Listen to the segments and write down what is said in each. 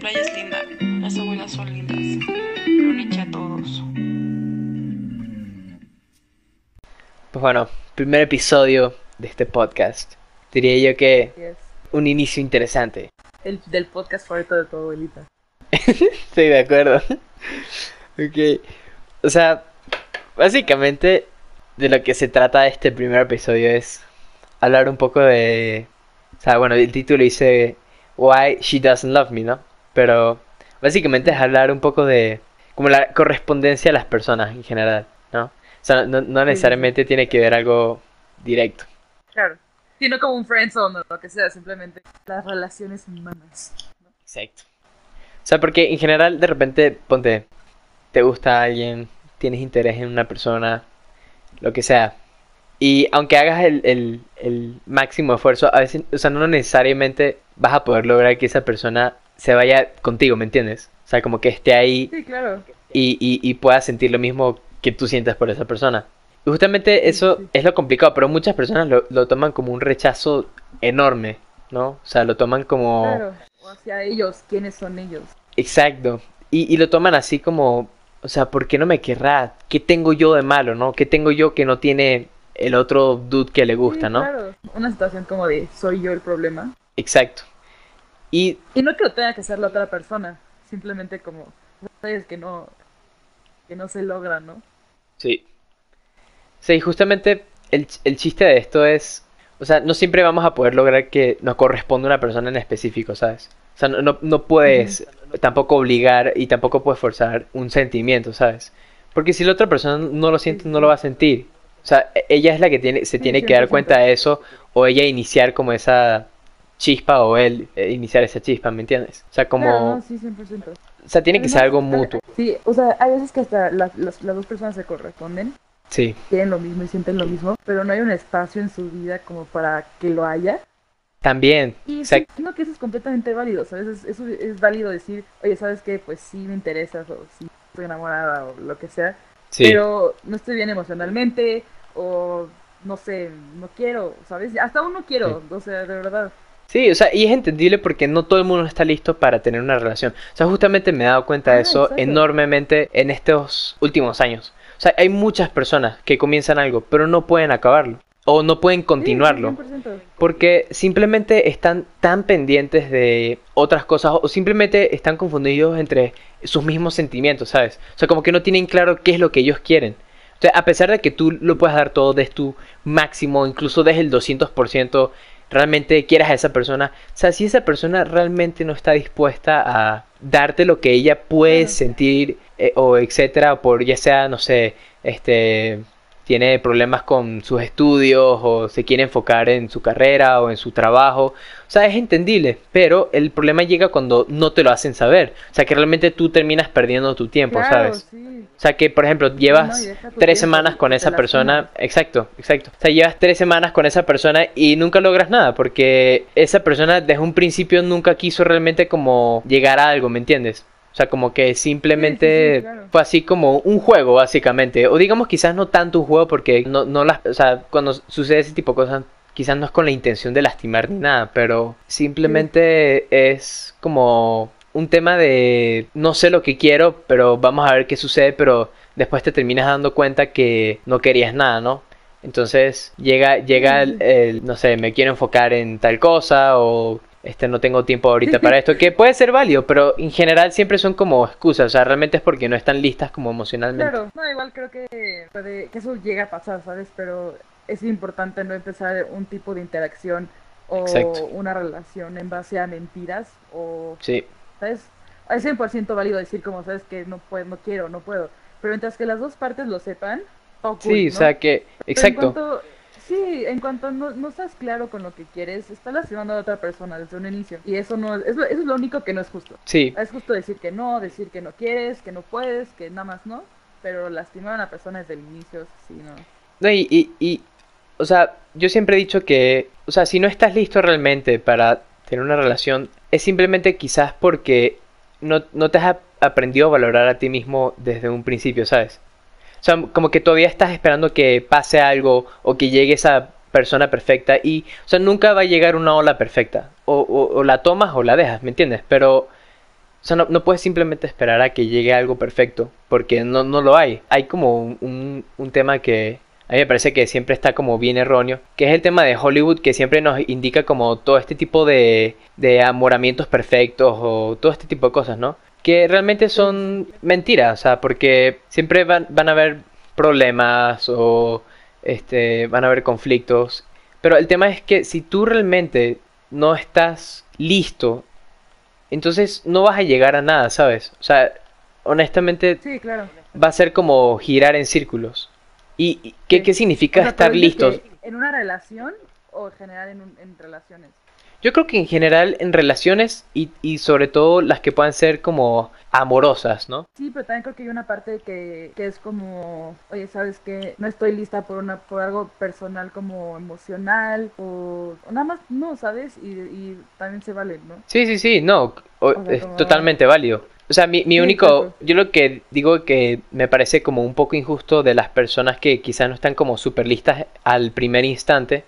playa es linda, las abuelas son lindas. Luniche a todos. Pues bueno, primer episodio de este podcast. Diría yo que Así es. un inicio interesante. El del podcast favorito de tu abuelita. Estoy de acuerdo. ok. O sea, básicamente de lo que se trata este primer episodio es hablar un poco de... O sea, bueno, el título dice Why She Doesn't Love Me, ¿no? Pero básicamente es hablar un poco de como la correspondencia a las personas en general, ¿no? O sea, no, no necesariamente tiene que ver algo directo. Claro. Sino como un friendzone o lo que sea, simplemente las relaciones humanas. Exacto. O sea, porque en general de repente, ponte, te gusta alguien, tienes interés en una persona, lo que sea. Y aunque hagas el, el, el máximo esfuerzo, a veces, o sea, no necesariamente vas a poder lograr que esa persona se vaya contigo, ¿me entiendes? O sea, como que esté ahí Sí, claro. y, y, y puedas sentir lo mismo que tú sientes por esa persona. Y justamente eso sí. es lo complicado, pero muchas personas lo, lo toman como un rechazo enorme, ¿no? O sea, lo toman como... Claro. O hacia ellos, ¿quiénes son ellos? Exacto. Y, y lo toman así como, o sea, ¿por qué no me querrá? ¿Qué tengo yo de malo, no? ¿Qué tengo yo que no tiene el otro dude que le gusta, Sí, no? Claro. Una situación como de soy yo el problema. Exacto. Y Y no que lo tenga que hacer la otra persona. Simplemente como, sabes que no, que no se logra, ¿no? sí. Sí, justamente el, el chiste de esto es, o sea, no siempre vamos a poder lograr que nos corresponda una persona en específico, ¿sabes? O sea, no, no, no puedes tampoco obligar y tampoco puedes forzar un sentimiento, ¿sabes? Porque si la otra persona no lo siente, no lo va a sentir. O sea, e- ella es la que tiene, se tiene que dar 100%. cuenta de eso, o ella iniciar como esa chispa, o él eh, iniciar esa chispa, ¿me entiendes? O sea, como, no, sí, 100%. o sea, tiene que ser algo mutuo. Sí, o sea, hay veces que hasta las, las, las dos personas se corresponden, Sí, quieren lo mismo y sienten lo mismo, pero no hay un espacio en su vida como para que lo haya. también, Y exacto. siento que eso es completamente válido, ¿sabes? Es, eso es válido decir, oye, ¿sabes qué? Pues sí me interesas, o sí estoy enamorada, o lo que sea, Sí, pero no estoy bien emocionalmente, o no sé, no quiero, ¿sabes? Hasta aún no quiero, o sea, de verdad. Sí, o sea, y es entendible porque no todo el mundo está listo para tener una relación. O sea, justamente me he dado cuenta de Ah, eso exacto. enormemente en estos últimos años. O sea, hay muchas personas que comienzan algo, pero no pueden acabarlo. O no pueden continuarlo. Sí, 100%. Porque simplemente están tan pendientes de otras cosas o simplemente están confundidos entre sus mismos sentimientos, ¿sabes? O sea, como que no tienen claro qué es lo que ellos quieren. O sea, a pesar de que tú lo puedas dar todo, des tu máximo, incluso des el 200%, realmente quieras a esa persona. O sea, si esa persona realmente no está dispuesta a darte lo que ella puede sentir eh, o etcétera, por ya sea, no sé, este tiene problemas con sus estudios o se quiere enfocar en su carrera o en su trabajo. O sea, es entendible, pero el problema llega cuando no te lo hacen saber. O sea, que realmente tú terminas perdiendo tu tiempo, Claro, ¿sabes? sí. O sea, que por ejemplo llevas tres semanas con esa persona, exacto, exacto. O sea, llevas tres semanas con esa persona y nunca logras nada porque esa persona desde un principio nunca quiso realmente como llegar a algo, ¿me entiendes? O sea, como que simplemente Sí, sí, sí, claro. fue así como un juego, básicamente. O digamos quizás no tanto un juego porque no, no las, o sea, cuando sucede ese tipo de cosas, quizás no es con la intención de lastimar ni nada, pero simplemente es como un tema de no sé lo que quiero, pero vamos a ver qué sucede, pero después te terminas dando cuenta que no querías nada, ¿no? Entonces llega, llega el, el, no sé, me quiero enfocar en tal cosa o este no tengo tiempo ahorita para esto, que puede ser válido, pero en general siempre son como excusas, o sea, realmente es porque no están listas como emocionalmente. Claro, no, igual creo que, puede, que eso llega a pasar, ¿sabes? Pero es importante no empezar un tipo de interacción o Exacto. una relación en base a mentiras o, Sí, ¿sabes? Es 100% válido decir como, ¿sabes? Que no puedo, no quiero, no puedo. Pero mientras que las dos partes lo sepan, todo cool, sí, o sea que, exacto, sí, en cuanto no, no estás claro con lo que quieres, estás lastimando a otra persona desde un inicio. Y eso no es, eso es lo único que no es justo. sí, Es justo decir que no, decir que no quieres, que no puedes, que nada más no. Pero lastimar a una persona desde el inicio, sí, no. No, y, y, y, o sea, yo siempre he dicho que, o sea, si no estás listo realmente para tener una relación, es simplemente quizás porque no, no te has ap- aprendido a valorar a ti mismo desde un principio, ¿sabes? O sea, como que todavía estás esperando que pase algo o que llegue esa persona perfecta y, o sea, nunca va a llegar una ola perfecta. O, o, o la tomas o la dejas, ¿me entiendes? Pero O sea, no, no puedes simplemente esperar a que llegue algo perfecto, porque no, no lo hay. Hay como un, un, un tema que a mí me parece que siempre está como bien erróneo, que es el tema de Hollywood que siempre nos indica como todo este tipo de, de amoramientos perfectos o todo este tipo de cosas, ¿no? Que realmente son mentiras, o sea, porque siempre van, van a haber problemas o este, van a haber conflictos. Pero el tema es que si tú realmente no estás listo, entonces no vas a llegar a nada, ¿sabes? O sea, honestamente Sí, claro. va a ser como girar en círculos. ¿Y qué, Sí. qué significa O sea, estar listos? ¿En una relación o en general en, un- en relaciones? Yo creo que en general en relaciones y, y sobre todo las que puedan ser como amorosas, ¿no? Sí, pero también creo que hay una parte que, que es como, oye, ¿sabes qué? No estoy lista por una por algo personal como emocional o, o nada más, no, ¿sabes? Y, y también se vale, ¿no? Sí, sí, sí, no, o- O sea, es como- totalmente válido. O sea, mi, mi Sí, único, yo lo que digo que me parece como un poco injusto de las personas que quizás no están como súper listas al primer instante,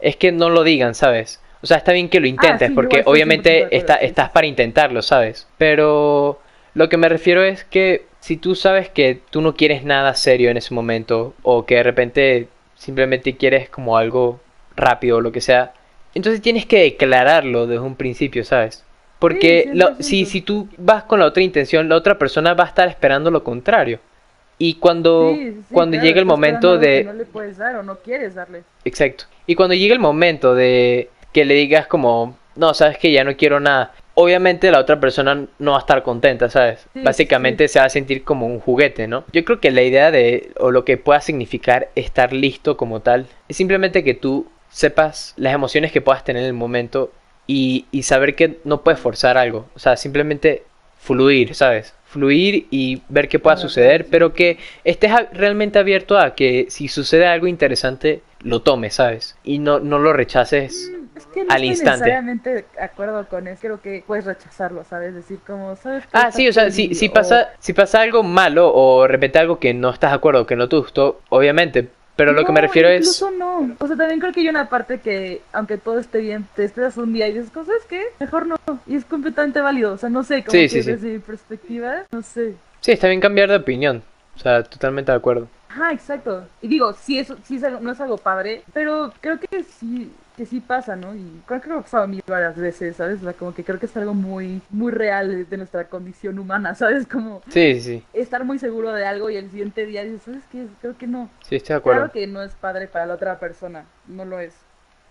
es que no lo digan, ¿sabes? O sea, está bien que lo intentes, Ah, sí, porque igual estoy 100% de obviamente está, estás para intentarlo, ¿sabes? Pero lo que me refiero es que si tú sabes que tú no quieres nada serio en ese momento, o que de repente simplemente quieres como algo rápido o lo que sea, entonces tienes que declararlo desde un principio, ¿sabes? Porque Sí, lo- 100%. si, si tú vas con la otra intención, la otra persona va a estar esperando lo contrario. Y cuando, Sí, sí, cuando claro, llega el momento de... que no le puedes dar o no quieres darle. Exacto. Y cuando llega el momento de que le digas como, no, sabes que ya no quiero nada, obviamente la otra persona no va a estar contenta, ¿sabes? Sí, Básicamente se va a sentir como un juguete, ¿no? Yo creo que la idea de, o lo que pueda significar estar listo como tal, es simplemente que tú sepas las emociones que puedas tener en el momento y, y saber que no puedes forzar algo. O sea, simplemente fluir, ¿sabes? Fluir y ver qué pueda suceder, pero que estés realmente abierto a que si sucede algo interesante, lo tomes, ¿sabes? Y no, no lo rechaces. Es que no Al estoy instante. necesariamente de acuerdo con eso. Creo que puedes rechazarlo, ¿sabes? Decir como, ¿sabes qué? Ah, sí, o sea, si, si o- pasa, si pasa algo malo o de repente algo que no estás de acuerdo, que no te gustó, obviamente. Pero lo que me refiero es... incluso no. O sea, también creo que hay una parte que, aunque todo esté bien, te esperas un día y dices, ¿sabes qué? Mejor no. Y es completamente válido. O sea, no sé, como Sí, que sí, sí. desde mi perspectiva, no sé. Sí, está bien cambiar de opinión. O sea, totalmente de acuerdo. Ajá, exacto. Y digo, sí, eso, sí es algo- no es algo padre, pero creo que sí, que sí pasa, ¿no? Y creo que me ha pasado a mí varias veces, ¿sabes? O sea, como que creo que es algo muy, muy real de, nuestra condición humana, ¿sabes? Como Sí, sí, sí. estar muy seguro de algo y el siguiente día dices, ¿sabes qué? Creo que no. Sí, estoy de acuerdo. Claro que no es padre para la otra persona, no lo es.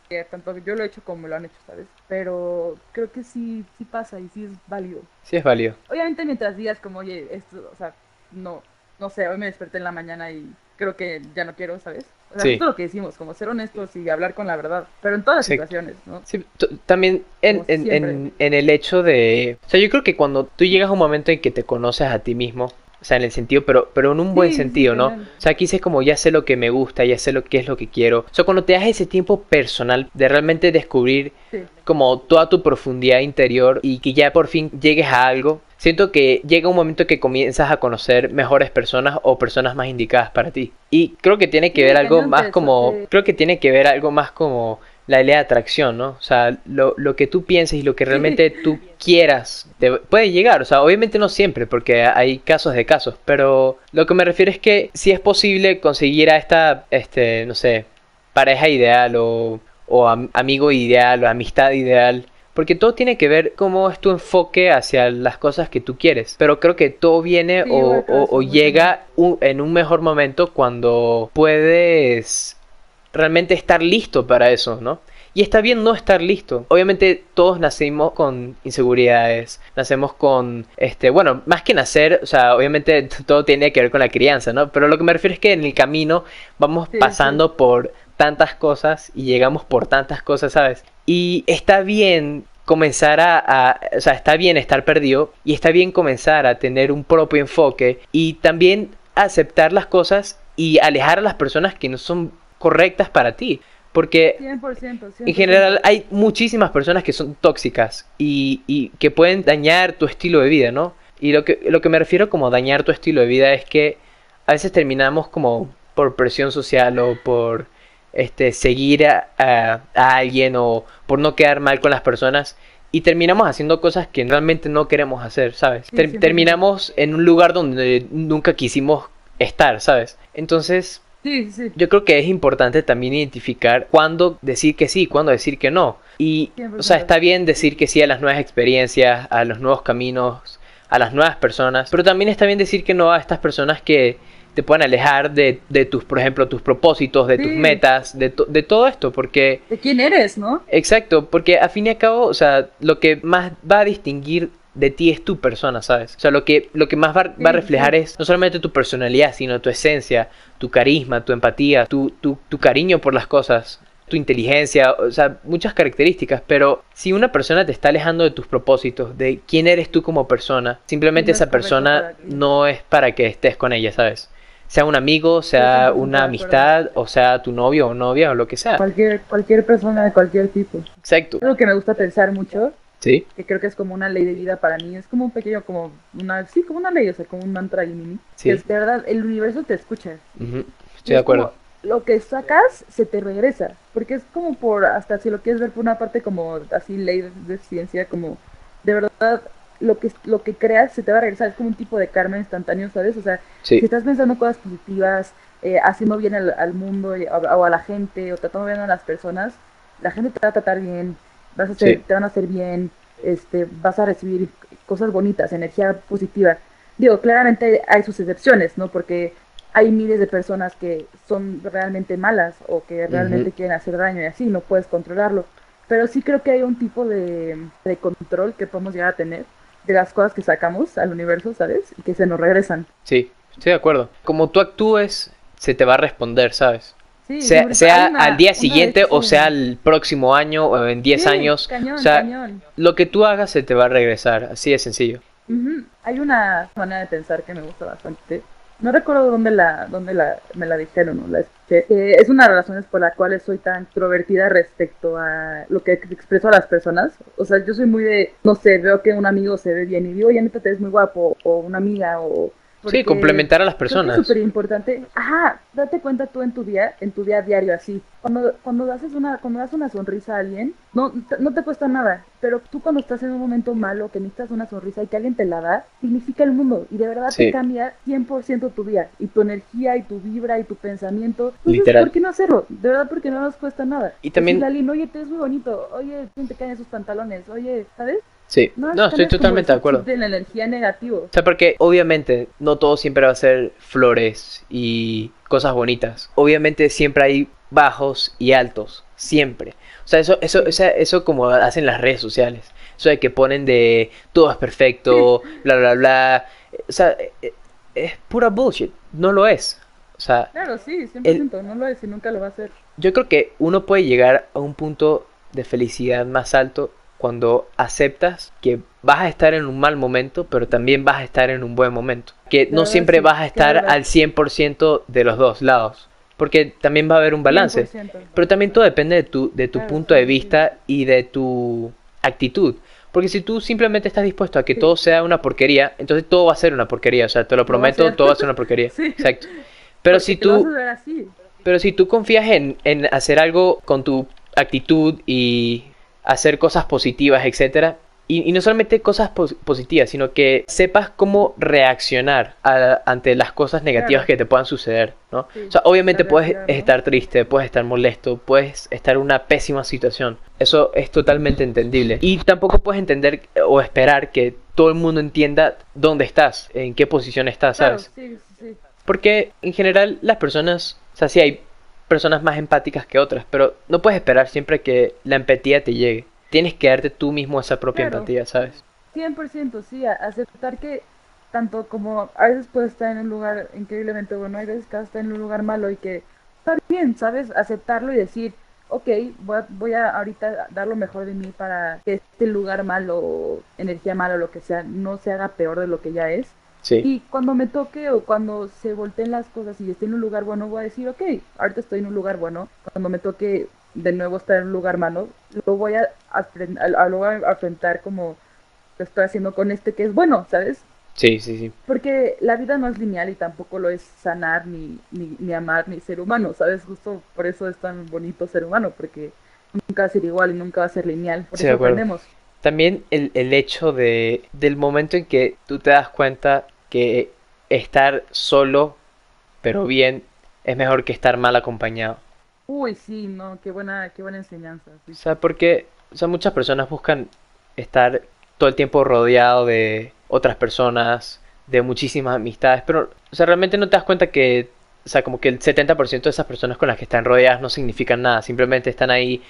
Que tanto yo lo he hecho como lo han hecho, ¿sabes? Pero creo que sí, sí pasa y sí es válido. Sí, es válido. Obviamente mientras digas como, oye, esto, o sea, no, no sé, hoy me desperté en la mañana y creo que ya no quiero, ¿sabes? O sea, Sí. lo que decimos, como ser honestos y hablar con la verdad, pero en todas las Sí. situaciones, ¿no? Sí, t- también en, en, en, en el hecho de... O sea, yo creo que cuando tú llegas a un momento en que te conoces a ti mismo, o sea, en el sentido, pero, pero en un buen Sí, sí, sentido, ¿no? O sea, aquí dices como ya sé lo que me gusta, ya sé lo que es lo que quiero. O sea, cuando te das ese tiempo personal de realmente descubrir Sí. como toda tu profundidad interior y que ya por fin llegues a algo, siento que llega un momento que comienzas a conocer mejores personas o personas más indicadas para ti. Y creo que tiene que ver algo más eso, como, creo que tiene que ver algo más como la ley de atracción, ¿no? O sea, lo, lo que tú pienses y lo que realmente tú quieras te puede llegar, o sea, obviamente no siempre, porque hay casos de casos, pero lo que me refiero es que si es posible conseguir a esta, este, no sé, pareja ideal o, o am- amigo ideal o amistad ideal. Porque todo tiene que ver cómo es tu enfoque hacia las cosas que tú quieres. Pero creo que todo viene Sí, o, llega un- en un mejor momento cuando puedes realmente estar listo para eso, ¿no? Y está bien no estar listo. Obviamente todos nacimos con inseguridades, nacemos con, este, bueno, más que nacer, o sea, obviamente todo tiene que ver con la crianza, ¿no? Pero lo que me refiero es que en el camino vamos Sí, pasando por tantas cosas y llegamos por tantas cosas, ¿sabes? Y está bien comenzar a, a- o sea, está bien estar perdido y está bien comenzar a tener un propio enfoque y también aceptar las cosas y alejar a las personas que no son correctas para ti. Porque 100%, 100%. en general hay muchísimas personas que son tóxicas y, y que pueden dañar tu estilo de vida, ¿no? Y lo que, lo que me refiero como dañar tu estilo de vida es que a veces terminamos como por presión social o por este, seguir a, a- a alguien o por no quedar mal con las personas y terminamos haciendo cosas que realmente no queremos hacer, ¿sabes? Sí, Ter- sí, terminamos en un lugar donde nunca quisimos estar, ¿sabes? Entonces, Sí, sí, yo creo que es importante también identificar cuándo decir que sí, cuándo decir que no. Y, o sea, 100%. está bien decir que sí a las nuevas experiencias, a los nuevos caminos, a las nuevas personas, pero también está bien decir que no a estas personas que te pueden alejar de, de tus, por ejemplo, tus propósitos, de tus metas, de, to- de todo esto, porque de quién eres, ¿no? Exacto, porque a fin y a cabo, o sea, lo que más va a distinguir de ti es tu persona, ¿sabes? O sea, lo que, lo que más va, va a reflejar sí. es no solamente tu personalidad, sino tu esencia, tu carisma, tu empatía, tu, tu, tu cariño por las cosas, tu inteligencia, o sea, muchas características, pero si una persona te está alejando de tus propósitos, de quién eres tú como persona, simplemente No esa persona no es para que estés con ella, ¿sabes? Sea un amigo, sea 100% de una amistad, o sea tu novio o novia o lo que sea. Cualquier, cualquier persona de cualquier tipo. Exacto. Algo que me gusta pensar mucho, Sí. que creo que es como una ley de vida para mí, es como un pequeño, como una, sí, como una ley, o sea, como un mantra ahí mini. Sí. Que es de verdad, el universo te escucha. Y Estoy es de acuerdo. como, lo que sacas se te regresa, porque es como por, hasta si lo quieres ver por una parte como así ley de, de ciencia, como de verdad lo que, lo que creas se te va a regresar, es como un tipo de karma instantáneo, ¿sabes? O sea, Sí. si estás pensando cosas positivas, eh, haciendo bien al, al mundo y- o, o a la gente, o tratando bien a las personas, la gente te va a tratar bien, vas a hacer, Sí. te van a hacer bien, este, vas a recibir cosas bonitas, energía positiva. Digo, claramente hay sus excepciones, ¿no? Porque hay miles de personas que son realmente malas o que realmente quieren hacer daño y así, no puedes controlarlo. Pero sí creo que hay un tipo de, de control que podemos llegar a tener de las cosas que sacamos al universo, ¿sabes? Y que se nos regresan. Sí, estoy de acuerdo. Como tú actúes, se te va a responder, ¿sabes? Sí, Sea, sea una- al día siguiente vez o sea el próximo año o en 10 Sí, años. Cañón, o sea, cañón. lo que tú hagas se te va a regresar, así de sencillo. Hay una manera de pensar que me gusta bastante. No recuerdo dónde la, dónde la, me la dijeron o la escuché. Eh, es una de las razones por las cuales soy tan extrovertida respecto a lo que expreso a las personas. O sea, yo soy muy de, no sé, veo que un amigo se ve bien y digo, oye, neta, te ves muy guapo, o una amiga, o... Sí, complementar a las personas. Es súper importante. Ajá, date cuenta tú en tu día, en tu día diario así. Cuando, cuando haces una, cuando das una sonrisa a alguien, no, no te cuesta nada. Pero tú cuando estás en un momento malo, que necesitas una sonrisa y que alguien te la da, significa el mundo. Y de verdad Sí. te cambia 100% tu día. Y tu energía, y tu vibra, y tu pensamiento. Entonces, Literal. ¿por qué no hacerlo? De verdad, porque no nos cuesta nada. Y también- Decirle a alguien, oye, te ves muy bonito. Oye, ¿quién te caen esos pantalones? Oye, ¿sabes? Sí, No, estoy totalmente de acuerdo. de la energía negativo. O sea, porque obviamente no todo siempre va a ser flores y cosas bonitas. Obviamente siempre hay bajos y altos, siempre. O sea, eso, eso, o sea, eso como hacen las redes sociales. Eso de que ponen de todo es perfecto, bla, bla, bla. O sea, eh, es pura bullshit. No lo es. O sea, Claro, sí, 100%. No lo es y nunca lo va a hacer. yo creo que uno puede llegar a un punto de felicidad más alto cuando aceptas que vas a estar en un mal momento, pero también vas a estar en un buen momento. Que no verdad, siempre sí, vas a estar claro. al 100% de los dos lados, porque también va a haber un balance. 100%. Pero también todo depende de tu, de tu Claro, punto de vista y de tu actitud. Porque si tú simplemente estás dispuesto a que Sí. todo sea una porquería, entonces todo va a ser una porquería. O sea, te lo prometo, todo va a ser una porquería. Sí. Exacto. Pero Porque si tú... Pero si tú confías en, en hacer algo con tu actitud y hacer cosas positivas, etcétera, y, y no solamente cosas pos- positivas, sino que sepas cómo reaccionar a- ante las cosas negativas Claro. que te puedan suceder, ¿no? Sí, o sea, obviamente puedes estar triste, puedes estar molesto, puedes estar en una pésima situación. Eso es totalmente entendible. Y tampoco puedes entender o esperar que todo el mundo entienda dónde estás, en qué posición estás, ¿sabes? sí, sí, sí. Porque en general las personas, o sea, sí hay personas más empáticas que otras, pero no puedes esperar siempre que la empatía te llegue. Tienes que darte tú mismo esa propia Claro. empatía, ¿sabes? 100%, sí, aceptar que tanto como a veces puedes estar en un lugar increíblemente bueno, hay veces que estar en un lugar malo y que está bien, ¿sabes? Aceptarlo y decir, ok, voy a, voy a ahorita dar lo mejor de mí para que este lugar malo, energía mala o lo que sea, no se haga peor de lo que ya es. Sí, Y cuando me toque o cuando se volteen las cosas y esté en un lugar bueno, voy a decir, ok, ahorita estoy en un lugar bueno. Cuando me toque de nuevo estar en un lugar malo, lo voy a, lo voy a afrontar como lo estoy haciendo con este que es bueno, ¿sabes? sí, sí, sí. Porque la vida no es lineal y tampoco lo es sanar, ni, ni, ni amar, ni ser humano, ¿sabes? Justo por eso es tan bonito ser humano, porque nunca va a ser igual y nunca va a ser lineal. Por Sí, de eso acuerdo. aprendemos. también el, el hecho de, del momento en que tú te das cuenta que estar solo, pero bien, es mejor que estar mal acompañado. Uy, sí, no, qué buena, qué buena enseñanza. sí. O sea, porque o sea, muchas personas buscan estar todo el tiempo rodeado de otras personas, de muchísimas amistades, pero, o sea, realmente no te das cuenta que, o sea, como que el 70% de esas personas con las que están rodeadas no significan nada, simplemente están ahí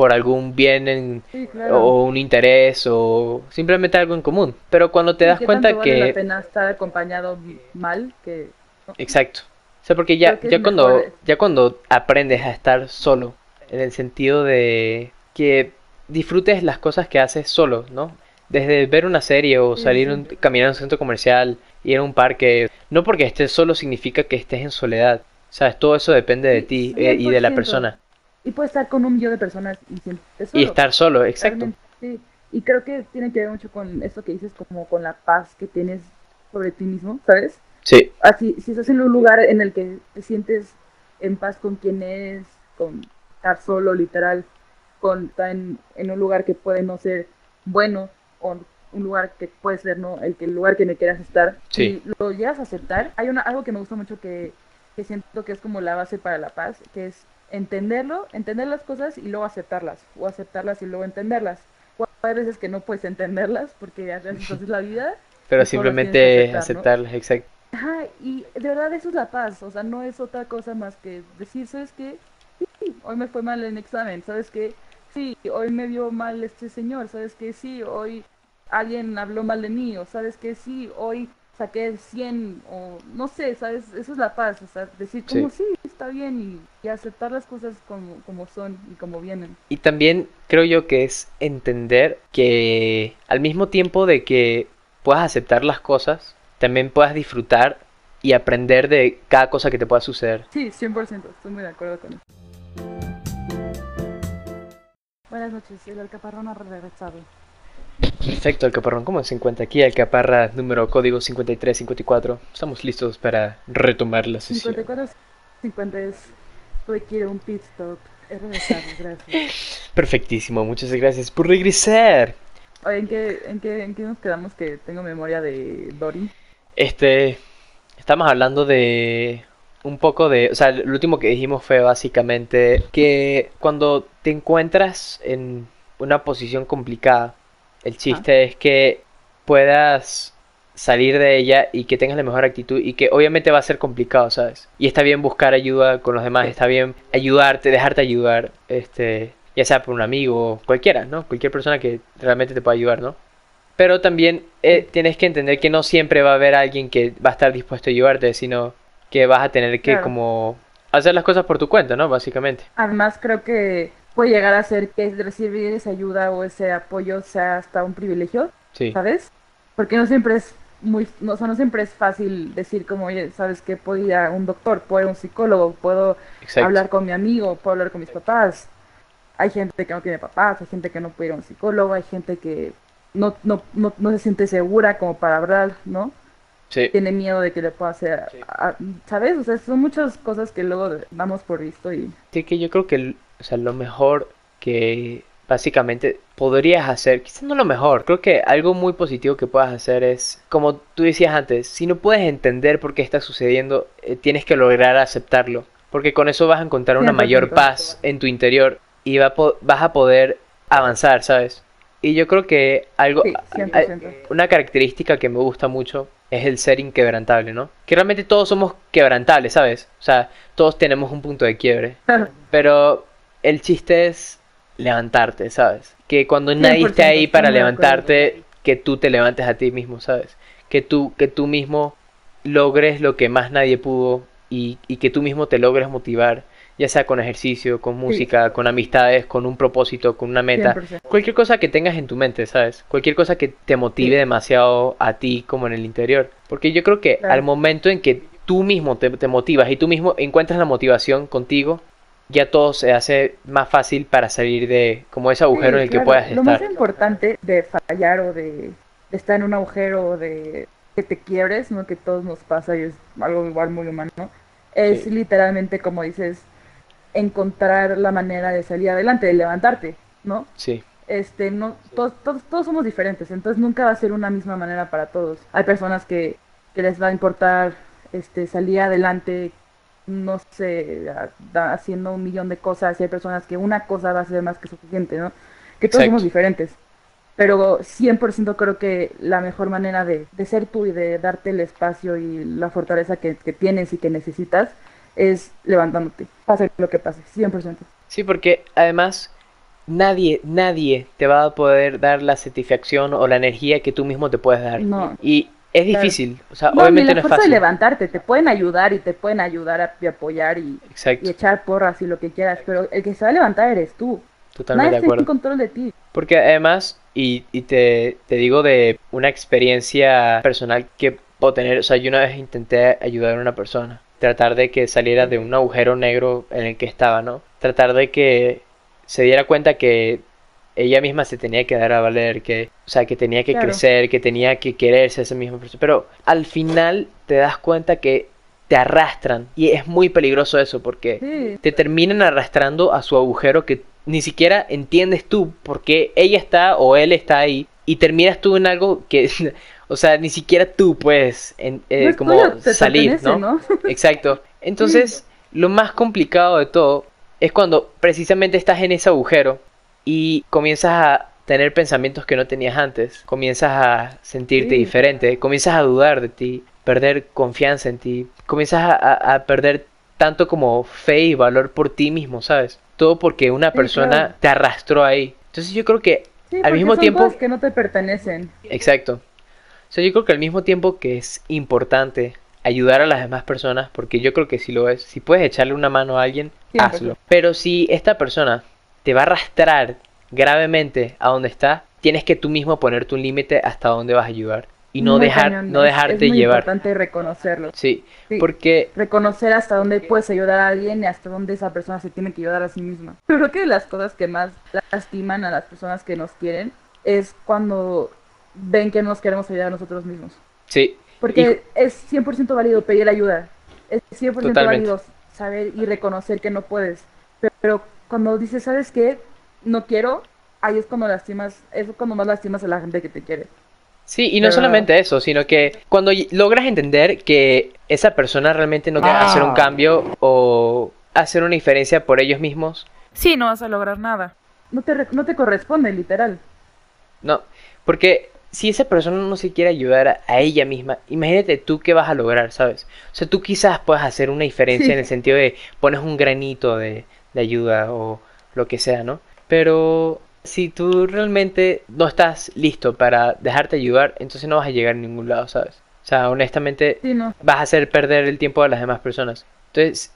por algún bien en- Sí, claro. o un interés o simplemente algo en común. Pero cuando te das ¿qué cuenta tanto vale la que... pena estar acompañado mal que... Exacto. O sea, porque ya, que ya cuando, mejor- ya cuando aprendes a estar solo, en el sentido de que disfrutes las cosas que haces solo, ¿no? Desde ver una serie o salir sí. un- caminar a un centro comercial, ir a un parque, no porque estés solo significa que estés en soledad. ¿Sabes? Todo eso depende de ti eh, y de la 100%. persona. Y puedes estar con un millón de personas y Y estar solo, exacto. Sí. Y creo que tiene que ver mucho con eso que dices, como con la paz que tienes sobre ti mismo, ¿sabes? Sí, Así, si estás en un lugar en el que te sientes en paz con quien eres, con estar solo, literal, con estar en, en un lugar que puede no ser bueno, o un lugar que puede ser no el, que, el lugar que no quieras estar, Sí. si lo llegas a aceptar, hay una, algo que me gusta mucho que, que siento que es como la base para la paz, que es entenderlo, entender las cosas y luego aceptarlas, o aceptarlas y luego entenderlas. O hay veces que no puedes entenderlas porque así es la vida, pero simplemente aceptar, aceptarlas, exacto. Ajá, y de verdad eso es la paz, o sea, no es otra cosa más que decir, ¿sabes qué? Sí, hoy me fue mal en examen, ¿sabes qué? Sí, hoy me vio mal este señor, ¿sabes qué? Sí, hoy alguien habló mal de mí, o ¿sabes qué? Sí, hoy saqué 100, o no sé, ¿sabes? Eso es la paz, o sea, decir como sí, está bien y, y aceptar las cosas como, como son y como vienen. Y también creo yo que es entender que al mismo tiempo de que puedas aceptar las cosas, también puedas disfrutar y aprender de cada cosa que te pueda suceder. Sí, 100%, estoy muy de acuerdo con eso. Buenas noches, el alcaparrón ha regresado. Perfecto, Alcaparrón, ¿cómo se encuentra aquí? Alcaparra número código 5354. Estamos listos para retomar la sesión. 54, 50 es, a un pit stop. He regresado, gracias. Perfectísimo, muchas gracias por regresar. Oye, ¿en qué, en, qué, ¿en qué nos quedamos que tengo memoria de Dory? Este, estamos hablando de un poco de, o sea, lo último que dijimos fue básicamente que cuando te encuentras en una posición complicada, el chiste es que puedas salir de ella y que tengas la mejor actitud y que obviamente va a ser complicado, ¿sabes? Y está bien buscar ayuda con los demás, está bien ayudarte, dejarte ayudar, este, ya sea por un amigo, cualquiera, ¿no? Cualquier persona que realmente te pueda ayudar, ¿no? Pero también eh, tienes que entender que no siempre va a haber alguien que va a estar dispuesto a ayudarte, sino que vas a tener que Claro. como hacer las cosas por tu cuenta, ¿no? Básicamente. Además, creo que puede llegar a ser que recibir esa ayuda o ese apoyo sea hasta un privilegio, Sí. ¿sabes? Porque no siempre es muy, no, o sea, no siempre es fácil decir como, oye, ¿sabes qué? Puedo ir a un doctor, puedo ir a un psicólogo, puedo Exacto. hablar con mi amigo, puedo hablar con mis papás. Hay gente que no tiene papás, hay gente que no puede ir a un psicólogo, hay gente que no, no, no, no se siente segura como para hablar, ¿no? Sí. Tiene miedo de que le pueda hacer, a- ¿sabes? O sea, son muchas cosas que luego damos por visto y Así que yo creo que o sea, lo mejor que básicamente podrías hacer, quizás no lo mejor, creo que algo muy positivo que puedas hacer es, como tú decías antes, si no puedes entender por qué está sucediendo, eh, tienes que lograr aceptarlo, porque con eso vas a encontrar una 100%. mayor paz en tu interior y va a po- vas a poder avanzar, ¿sabes? Y yo creo que algo, sí, a- 100%. una característica que me gusta mucho es el ser inquebrantable, ¿no? Que realmente todos somos quebrantables, ¿sabes? O sea, todos tenemos un punto de quiebre. Pero el chiste es levantarte, ¿sabes? Que cuando nadie esté 100%, ahí para levantarte, que tú te levantes a ti mismo, ¿sabes? Que tú, que tú mismo logres lo que más nadie pudo y, y que tú mismo te logres motivar, ya sea con ejercicio, con música, con amistades, con un propósito, con una meta. 100%. Cualquier cosa que tengas en tu mente, ¿sabes? Cualquier cosa que te motive Sí. demasiado a ti como en el interior. Porque yo creo que Claro. al momento en que tú mismo te, te motivas y tú mismo encuentras la motivación contigo, ya todo se hace más fácil para salir de como ese agujero Sí, en el que puedas Lo estar. más importante de fallar o de, de estar en un agujero o de que te quiebres, ¿no? Que todos nos pasa y es algo igual muy humano, es Sí. literalmente, como dices, encontrar la manera de salir adelante, de levantarte, ¿no? Sí, este, no, todos, todos, todos somos diferentes, entonces nunca va a ser una misma manera para todos. Hay personas que, que les va a importar este, salir adelante, no sé, haciendo un millón de cosas, y hay personas que una cosa va a ser más que suficiente, ¿no? Que todos somos diferentes. Pero 100% creo que la mejor manera de, de, ser tú y de darte el espacio y la fortaleza que, que tienes y que necesitas es levantándote, pase lo que pase, 100%. Sí, porque además nadie, nadie te va a poder dar la satisfacción o la energía que tú mismo te puedes dar. No. Y es difícil, o sea, obviamente no es fácil. de levantarte, te pueden ayudar y te pueden ayudar a, y apoyar y, y, echar porras y lo que quieras, pero el que se va a levantar eres tú. Totalmente Nadie de acuerdo. control de ti. Porque además, y, y te, te digo de una experiencia personal que puedo tener, o sea, yo una vez intenté ayudar a una persona, tratar de que saliera de un agujero negro en el que estaba, ¿no? Tratar de que se diera cuenta que ella misma se tenía que dar a valer, que, o sea, que tenía que crecer, que tenía que quererse a esa misma persona. Pero al final te das cuenta que te arrastran y es muy peligroso eso porque te terminan arrastrando a su agujero que ni siquiera entiendes tú por qué ella está o él está ahí y terminas tú en algo que, o sea, ni siquiera tú puedes eh, como salir, ¿no? Exacto. Entonces, lo más complicado de todo es cuando precisamente estás en ese agujero y comienzas a tener pensamientos que no tenías antes, comienzas a sentirte diferente, comienzas a dudar de ti, perder confianza en ti, comienzas a, perder tanto como fe y valor por ti mismo, ¿sabes? Todo porque una persona te arrastró ahí. Entonces yo creo que al mismo tiempo... que no te pertenecen. Exacto. O sea, yo creo que al mismo tiempo que es importante ayudar a las demás personas, porque yo creo que si lo es, si puedes echarle una mano a alguien, hazlo. Pero si esta persona te va a arrastrar gravemente a donde está, tienes que tú mismo ponerte un límite hasta dónde vas a ayudar y no dejar no dejarte es muy llevar. importante reconocerlo. Sí, porque reconocer hasta dónde puedes ayudar a alguien y hasta dónde esa persona se tiene que ayudar a sí misma. Pero creo que las cosas que más lastiman a las personas que nos quieren es cuando ven que nos queremos ayudar a nosotros mismos. Sí. Porque es 100% válido pedir ayuda. Es 100% válido saber y reconocer que no puedes. Pero cuando dices, ¿sabes qué? No quiero, ahí es cuando lastimas, es cuando más lastimas a la gente que te quiere. Sí, y no solamente eso, sino que cuando logras entender que esa persona realmente no quiere hacer un ah. cambio o hacer una diferencia por ellos mismos. Sí, no vas a lograr nada. No te, no te corresponde, literal. No, porque si esa persona no se quiere ayudar a, ella misma, imagínate tú qué vas a lograr, ¿sabes? O sea, tú quizás puedas hacer una diferencia en el sentido de pones un granito de, de ayuda o lo que sea, ¿no? Pero si tú realmente no estás listo para dejarte ayudar, entonces no vas a llegar a ningún lado, ¿sabes? O sea, honestamente vas a hacer perder el tiempo a las demás personas. Entonces,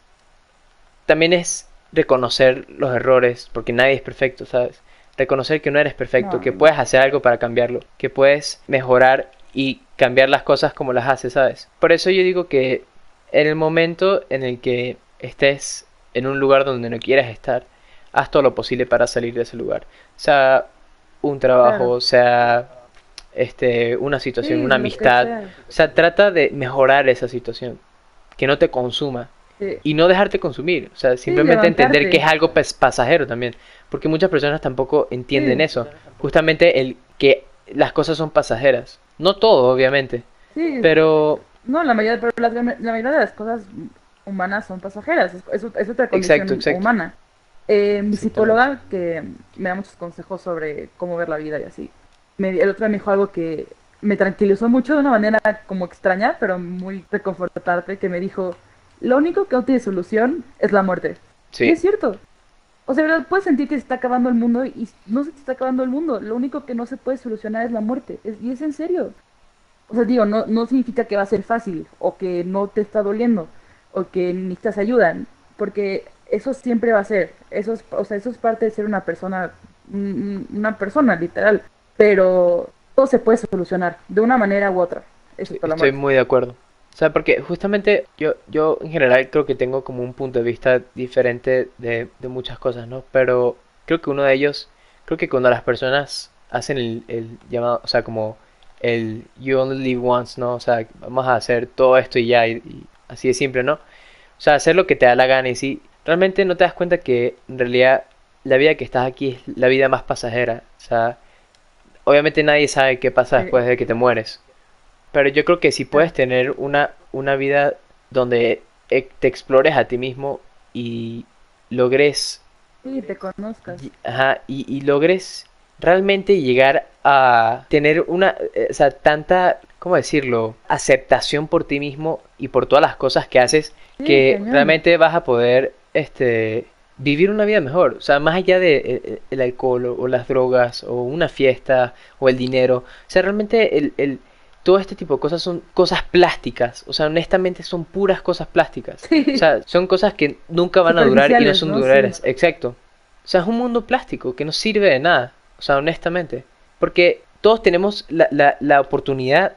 también es reconocer los errores, porque nadie es perfecto, ¿sabes? reconocer que no eres perfecto, que puedes hacer algo para cambiarlo, que puedes mejorar y cambiar las cosas como las haces, ¿sabes? Por eso yo digo que en el momento en el que estés en un lugar donde no quieras estar, haz todo lo posible para salir de ese lugar. Sea un trabajo, sea este una situación, una amistad, o sea, trata de mejorar esa situación, que no te consuma, y no dejarte consumir, o sea, simplemente entender que es algo pasajero también, porque muchas personas tampoco entienden eso, justamente el que las cosas son pasajeras, no todo obviamente, pero... No, la mayoría, pero la, mayoría de las cosas humanas son pasajeras, es, otra condición humana. Eh, mi psicóloga, que me da muchos consejos sobre cómo ver la vida y así, me, el otro día me dijo algo que me tranquilizó mucho de una manera como extraña, pero muy reconfortante, que me dijo, lo único que no tiene solución es la muerte. Sí. es cierto. O sea, puedes sentir que se está acabando el mundo y no se te está acabando el mundo. Lo único que no se puede solucionar es la muerte. y es en serio. O sea, digo, no, no significa que va a ser fácil o que no te está doliendo o que necesitas ayuda. Porque eso siempre va a ser. Eso es, o sea, eso es parte de ser una persona, una persona literal. Pero todo se puede solucionar de una manera u otra. Estoy muy de acuerdo. O sea, porque justamente yo, yo en general creo que tengo como un punto de vista diferente de, de muchas cosas, ¿no? Pero creo que uno de ellos, creo que cuando las personas hacen el, el llamado, o sea, como el you only live once, ¿no? O sea, vamos a hacer todo esto y ya, y, así de simple, ¿no? O sea, hacer lo que te da la gana y si realmente no te das cuenta que en realidad la vida que estás aquí es la vida más pasajera. O sea, obviamente nadie sabe qué pasa después de que te mueres. Pero yo creo que si puedes tener una, una vida donde eh, te explores a ti mismo y logres Sí, te conozcas. y, ajá, y, y logres realmente llegar a tener una, eh, o sea, tanta, ¿cómo decirlo? Aceptación por ti mismo y por todas las cosas que haces que realmente vas a poder, este, vivir una vida mejor. O sea, más allá de eh, eh, el alcohol o, las drogas o una fiesta o el dinero. O sea, realmente el, el, todo este tipo de cosas son cosas plásticas. O sea, honestamente son puras cosas plásticas. Sí. O sea, son cosas que nunca van a durar y no son ¿no? duraderas. Sí. Exacto. O sea, es un mundo plástico que no sirve de nada. O sea, honestamente. Porque todos tenemos la, la, la oportunidad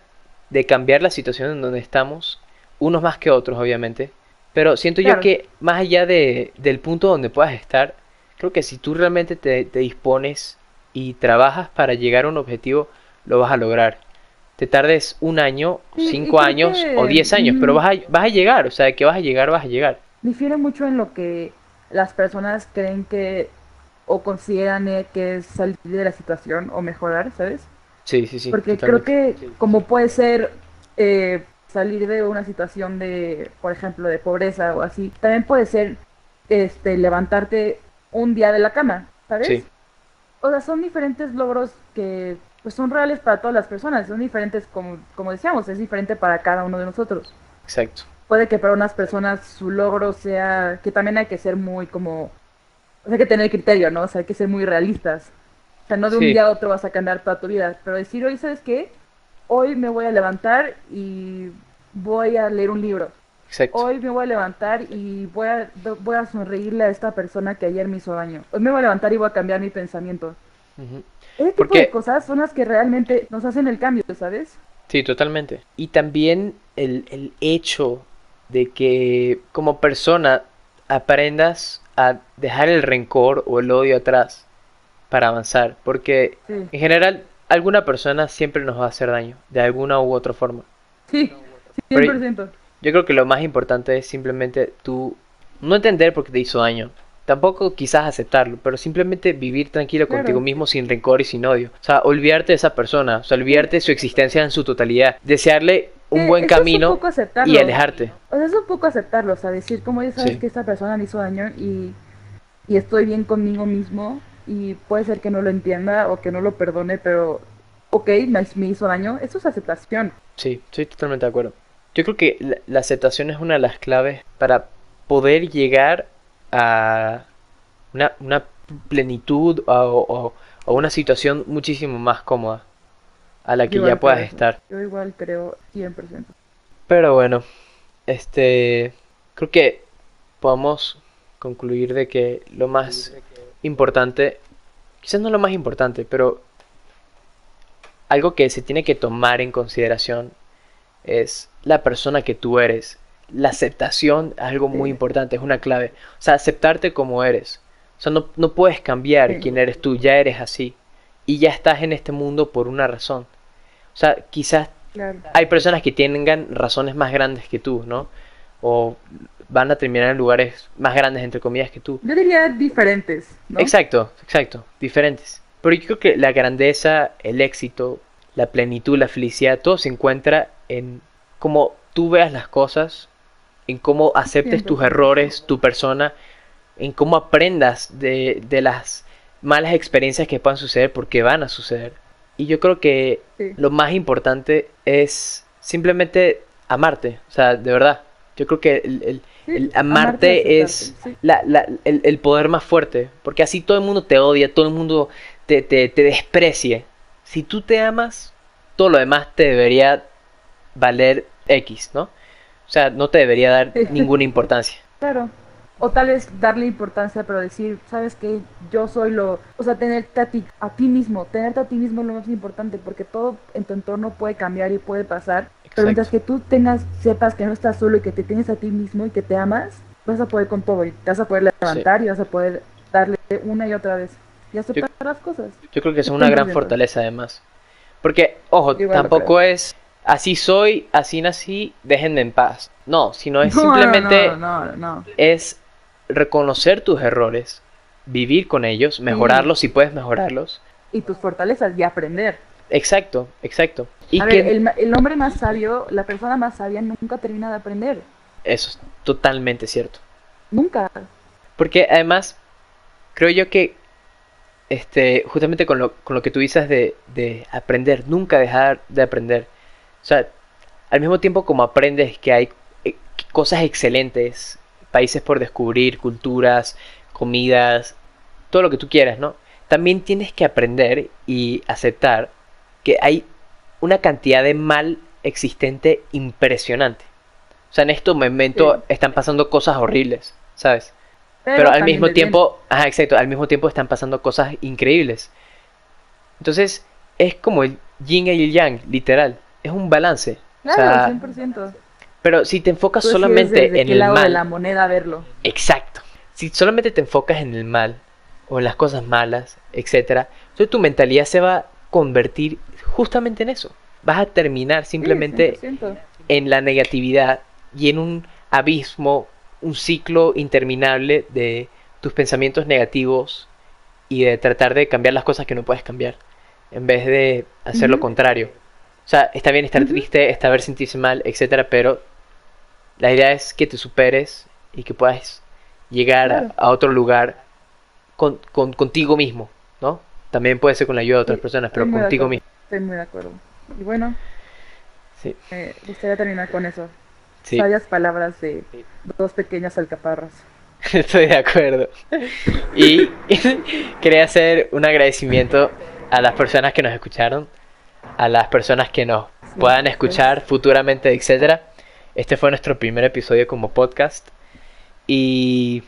de cambiar la situación en donde estamos. Unos más que otros, obviamente. Pero siento yo que más allá de, del punto donde puedas estar, creo que si tú realmente te, te dispones y trabajas para llegar a un objetivo, lo vas a lograr. Te tardes un año, cinco años que- o diez años, pero vas a, vas a llegar. O sea, que vas a llegar, vas a llegar. Difiere mucho en lo que las personas creen que o consideran eh, que es salir de la situación o mejorar, ¿sabes? Sí, sí, sí. Porque creo que como puede ser eh, salir de una situación de, por ejemplo, de pobreza o así, también puede ser este levantarte un día de la cama, ¿sabes? Sí. O sea, son diferentes logros que pues son reales para todas las personas, son diferentes como, como decíamos, es diferente para cada uno de nosotros. Exacto. Puede que para unas personas su logro sea, que también hay que ser muy como, o sea, hay que tener criterio, ¿no? O sea, hay que ser muy realistas. O sea, no de un Sí. día a otro vas a cambiar toda tu vida, pero decir, hoy, ¿sabes qué? Hoy me voy a levantar y voy a leer un libro. Exacto. Hoy me voy a levantar y voy a, voy a sonreírle a esta persona que ayer me hizo daño. Hoy me voy a levantar y voy a cambiar mi pensamiento. Ujú. Ese tipo de cosas son las que realmente nos hacen el cambio, ¿sabes? Sí, totalmente. Y también el, el hecho de que como persona aprendas a dejar el rencor o el odio atrás para avanzar. Porque Sí. en general alguna persona siempre nos va a hacer daño, de alguna u otra forma. Sí, Pero- 100%. Yo creo que lo más importante es simplemente tú no entender por qué te hizo daño. Tampoco quizás aceptarlo, pero simplemente vivir tranquilo Claro. contigo mismo sin rencor y sin odio. O sea, olvidarte de esa persona, o sea, olvidarte de su existencia en su totalidad. Desearle un Eh, buen un camino y alejarte. O sea, es un poco aceptarlo, o sea, decir, como ya sabes Sí. que esta persona me hizo daño y, y estoy bien conmigo mismo y puede ser que no lo entienda o que no lo perdone, pero ok, me, me hizo daño, eso es aceptación. Sí, estoy totalmente de acuerdo. Yo creo que la, la aceptación es una de las claves para poder llegar a una, una plenitud o, o- o una situación muchísimo más cómoda a la que igual ya puedas creo estar. Yo igual creo 100%. Pero bueno, este, creo que podemos concluir de que lo más importante, quizás no lo más importante, pero algo que se tiene que tomar en consideración es la persona que tú eres. La aceptación es algo muy Sí. importante, es una clave. O sea, aceptarte como eres. O sea, no, no puedes cambiar Sí. quién eres tú, ya eres así. Y ya estás en este mundo por una razón. O sea, quizás Claro. hay personas que tengan razones más grandes que tú, ¿no? O van a terminar en lugares más grandes, entre comillas, que tú. Yo diría diferentes, ¿no? Exacto, exacto, diferentes. Pero yo creo que la grandeza, el éxito, la plenitud, la felicidad, todo se encuentra en cómo tú veas las cosas, en cómo aceptes tus 100%. errores, tu persona, en cómo aprendas de, de las malas experiencias que puedan suceder porque van a suceder. Y yo creo que Sí. lo más importante es simplemente amarte, o sea, de verdad. Yo creo que el, el- Sí, el amarte es sí. la- la- el, el poder más fuerte, porque así todo el mundo te odia, todo el mundo te, te, te desprecie. Si tú te amas, todo lo demás te debería valer X, ¿no? O sea, no te debería dar ninguna importancia. Claro. O tal vez darle importancia, pero decir, sabes que yo soy lo, o sea, tenerte a ti, a ti mismo, tenerte a ti mismo es lo más importante, porque todo en tu entorno puede cambiar y puede pasar, pero mientras que tú tengas, sepas que no estás solo y que te tienes a ti mismo y que te amas, vas a poder con todo y te vas a poder levantar y vas a poder darle una y otra vez y aceptar las cosas. Yo creo que es una gran 100%. fortaleza además. Porque, ojo, Igual tampoco es así soy, así nací, déjenme en paz. No, sino es No, no, simplemente no, no, no. es reconocer tus errores, vivir con ellos, mejorarlos si puedes mejorarlos. Y tus fortalezas y aprender. Exacto, exacto. Y a que ver, el, el hombre más sabio, la persona más sabia nunca termina de aprender. eso es totalmente cierto. Nunca. Porque además, creo yo que este, justamente con lo, con lo que tú dices de, de aprender, nunca dejar de aprender. O sea, al mismo tiempo como aprendes que hay eh, cosas excelentes, países por descubrir, culturas, comidas, todo lo que tú quieras, ¿no? También tienes que aprender y aceptar que hay una cantidad de mal existente impresionante. O sea, en este momento Sí. están pasando cosas horribles, ¿sabes? Pero, al mismo de bien. tiempo, ajá, exacto, al mismo tiempo están pasando cosas increíbles. Entonces, es como el yin y el yang, literal. Es un balance. O Claro, sea, 100%. Pero si te enfocas solamente en el lado de mal, la moneda verlo. exacto. Si solamente te enfocas en el mal o en las cosas malas, etcétera, entonces tu mentalidad se va a convertir justamente en eso. Vas a terminar simplemente 100%. en la negatividad y en un abismo, un ciclo interminable de tus pensamientos negativos y de tratar de cambiar las cosas que no puedes cambiar, en vez de hacer lo contrario. O sea, está bien estar triste, está bien sentirse mal, etcétera, pero la idea es que te superes y que puedas llegar a- Claro. a, otro lugar con, con- contigo mismo, ¿no? También puede ser con la ayuda de otras Sí, personas, pero contigo acuerdo. mismo. Estoy muy de acuerdo. Y bueno, Sí, me gustaría terminar con eso. sí. Sabias palabras de dos pequeñas alcaparras. Estoy de acuerdo. Y quería hacer un agradecimiento a las personas que nos escucharon, a las personas que nos puedan escuchar futuramente, etcétera. Este fue nuestro primer episodio como podcast y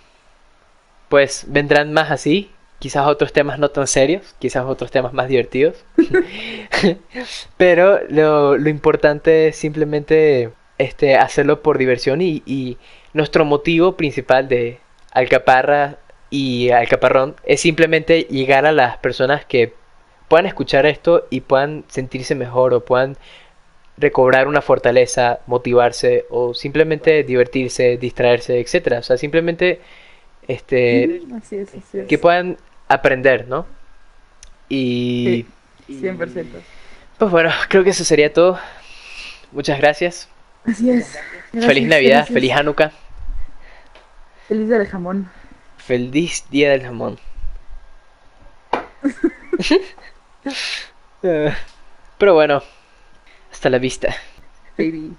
pues vendrán más así, quizás otros temas no tan serios, quizás otros temas más divertidos. Pero lo, lo importante es simplemente este, hacerlo por diversión y, y nuestro motivo principal de Alcaparra y Alcaparrón es simplemente llegar a las personas que puedan escuchar esto y puedan sentirse mejor o puedan recobrar una fortaleza, motivarse o simplemente divertirse, distraerse, etcétera. O sea, simplemente este Así es, así es. que puedan aprender, ¿no? Y Sí, 100%. pues bueno, creo que eso sería todo. Muchas gracias. Así es. feliz Navidad, gracias. feliz Hanukkah, Feliz día del jamón. feliz Día del Jamón. Eh, pero bueno, hasta la vista. Baby.